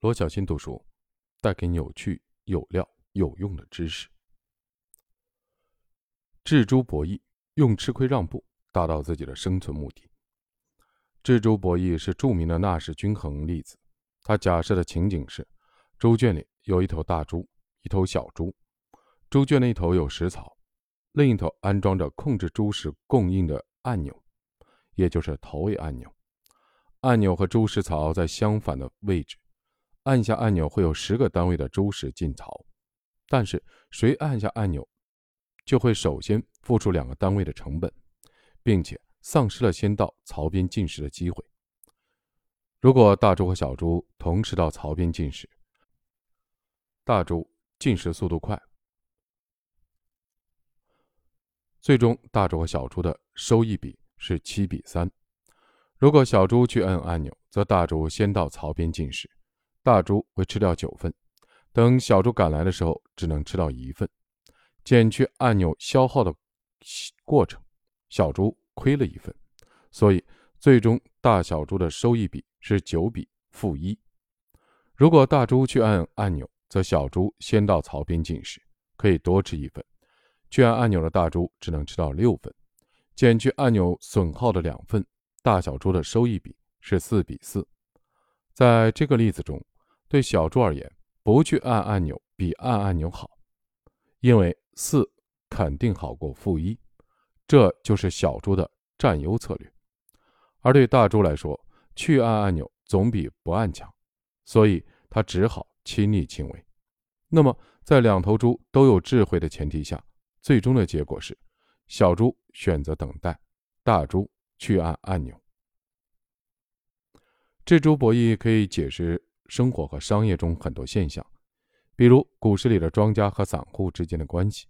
罗小新读书，带给有趣、有料、有用的知识。智猪博弈，用吃亏让步达到自己的生存目的。智猪博弈是著名的纳什均衡例子。它假设的情景是：猪圈里有一头大猪，一头小猪。猪圈的一头有食草，另一头安装着控制猪食供应的按钮，也就是投喂按钮。按钮和猪食槽在相反的位置。按下按钮会有十个单位的猪食进槽，但是谁按下按钮，就会首先付出两个单位的成本，并且丧失了先到槽边进食的机会。如果大猪和小猪同时到槽边进食，大猪进食速度快，最终大猪和小猪的收益比是七比三。如果小猪去按按钮，则大猪先到槽边进食。大猪会吃掉九份，等小猪赶来的时候，只能吃到一份，减去按钮消耗的过程，小猪亏了一份，所以最终大小猪的收益比是九比负一。如果大猪去按按钮，则小猪先到槽边进食，可以多吃一份；去按按钮的大猪只能吃到六份，减去按钮损耗的两份，大小猪的收益比是四比四。在这个例子中。对小猪而言，不去按按钮比按按钮好，因为四肯定好过负一，这就是小猪的占优策略。而对大猪来说，去按按钮总比不按强，所以他只好亲力亲为。那么，在两头猪都有智慧的前提下，最终的结果是，小猪选择等待，大猪去按按钮。这猪博弈可以解释。生活和商业中很多现象，比如股市里的庄家和散户之间的关系。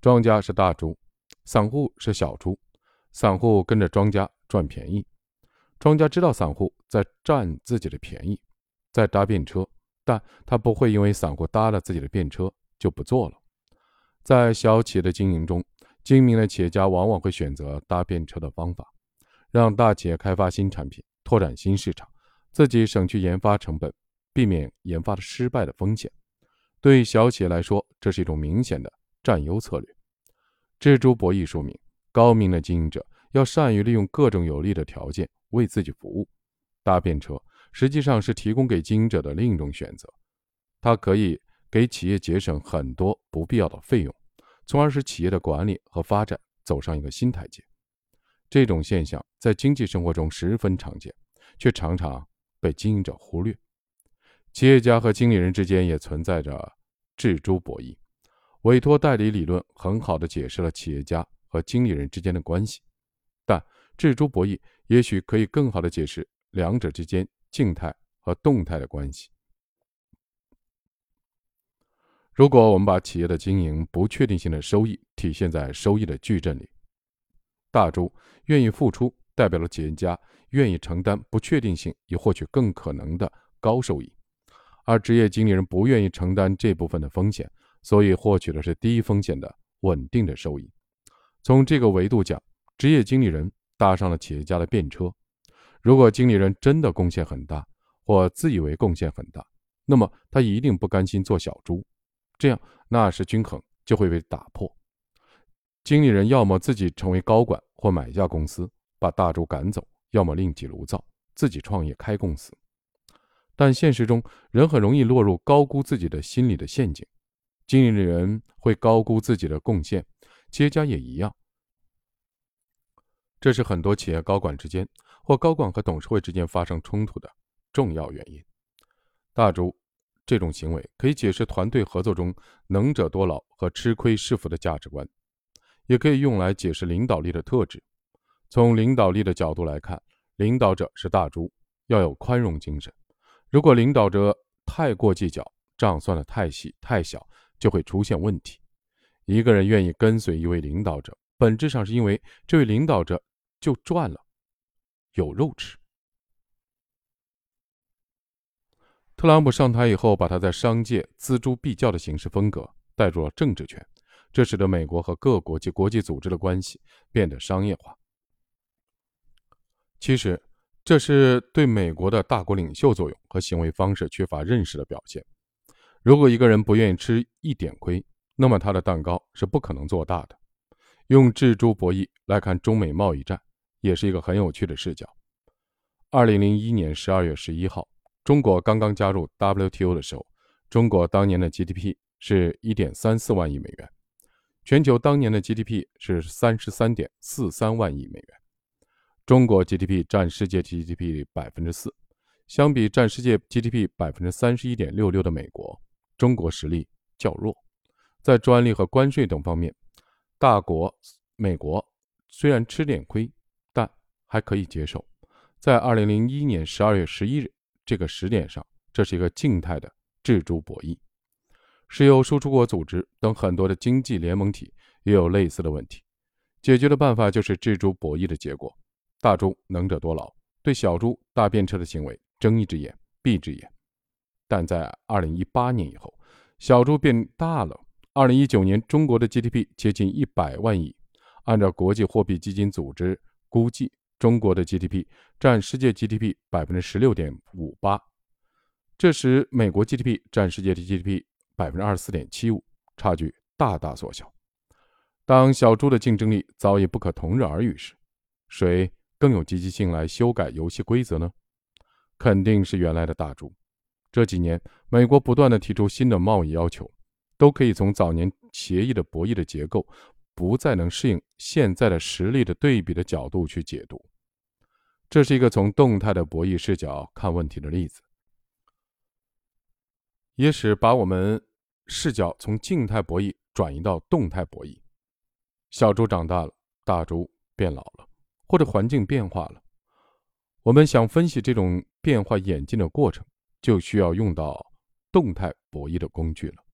庄家是大猪，散户是小猪。散户跟着庄家赚便宜，庄家知道散户在占自己的便宜，在搭便车，但他不会因为散户搭了自己的便车就不做了。在小企业的经营中，精明的企业家往往会选择搭便车的方法，让大企业开发新产品，拓展新市场，自己省去研发成本。避免研发的失败的风险，对小企业来说，这是一种明显的占优策略。蜘蛛博弈说明，高明的经营者要善于利用各种有利的条件为自己服务。搭便车实际上是提供给经营者的另一种选择，它可以给企业节省很多不必要的费用，从而使企业的管理和发展走上一个新台阶。这种现象在经济生活中十分常见，却常常被经营者忽略。企业家和经理人之间也存在着智珠博弈，委托代理理论很好的解释了企业家和经理人之间的关系，但智珠博弈也许可以更好的解释两者之间静态和动态的关系。如果我们把企业的经营不确定性的收益体现在收益的矩阵里，大猪愿意付出，代表了企业家愿意承担不确定性以获取更可能的高收益。而职业经理人不愿意承担这部分的风险，所以获取的是低风险的稳定的收益。从这个维度讲，职业经理人搭上了企业家的便车。如果经理人真的贡献很大，或自以为贡献很大，那么他一定不甘心做小猪，这样纳什均衡就会被打破。经理人要么自己成为高管，或买下公司把大猪赶走；要么另起炉灶，自己创业开公司。但现实中，人很容易落入高估自己的心理的陷阱。经理人会高估自己的贡献，企业家也一样。这是很多企业高管之间或高管和董事会之间发生冲突的重要原因。大猪这种行为可以解释团队合作中“能者多劳”和“吃亏是福”的价值观，也可以用来解释领导力的特质。从领导力的角度来看，领导者是大猪，要有宽容精神。如果领导者太过计较，账算的太细太小，就会出现问题。一个人愿意跟随一位领导者，本质上是因为这位领导者就赚了，有肉吃。特朗普上台以后，把他在商界锱铢必较的行事风格带入了政治圈，这使得美国和各国及国际组织的关系变得商业化。其实，这是对美国的大国领袖作用和行为方式缺乏认识的表现。如果一个人不愿意吃一点亏，那么他的蛋糕是不可能做大的。用锱铢博弈来看中美贸易战，也是一个很有趣的视角。二零零一年十二月十一号，中国刚刚加入 WTO 的时候，中国当年的 GDP 是一点三四万亿美元，全球当年的 GDP 是三十三点四三万亿美元。中国 GDP 占世界 GDP 百分之四，相比占世界 GDP 百分之三十一点六六的美国，中国实力较弱。在专利和关税等方面，大国美国虽然吃点亏，但还可以接受。在二零零一年十二月十一日这个时点上，这是一个静态的制铢博弈。石油输出国组织等很多的经济联盟体也有类似的问题，解决的办法就是制铢博弈的结果。大猪能者多劳，对小猪大便车的行为睁一只眼闭一只眼。但在二零一八年以后，小猪变大了。二零一九年，中国的 GDP 接近一百万亿。按照国际货币基金组织估计，中国的 GDP 占世界 GDP 百分之十六点五八，这时美国 GDP 占世界的 GDP 百分之二十四点七五，差距大大缩小。当小猪的竞争力早已不可同日而语时，谁？更有积极性来修改游戏规则呢？肯定是原来的大猪。这几年，美国不断的提出新的贸易要求，都可以从早年协议的博弈的结构不再能适应现在的实力的对比的角度去解读。这是一个从动态的博弈视角看问题的例子，也使把我们视角从静态博弈转移到动态博弈。小猪长大了，大猪变老了。或者环境变化了，我们想分析这种变化演进的过程，就需要用到动态博弈的工具了。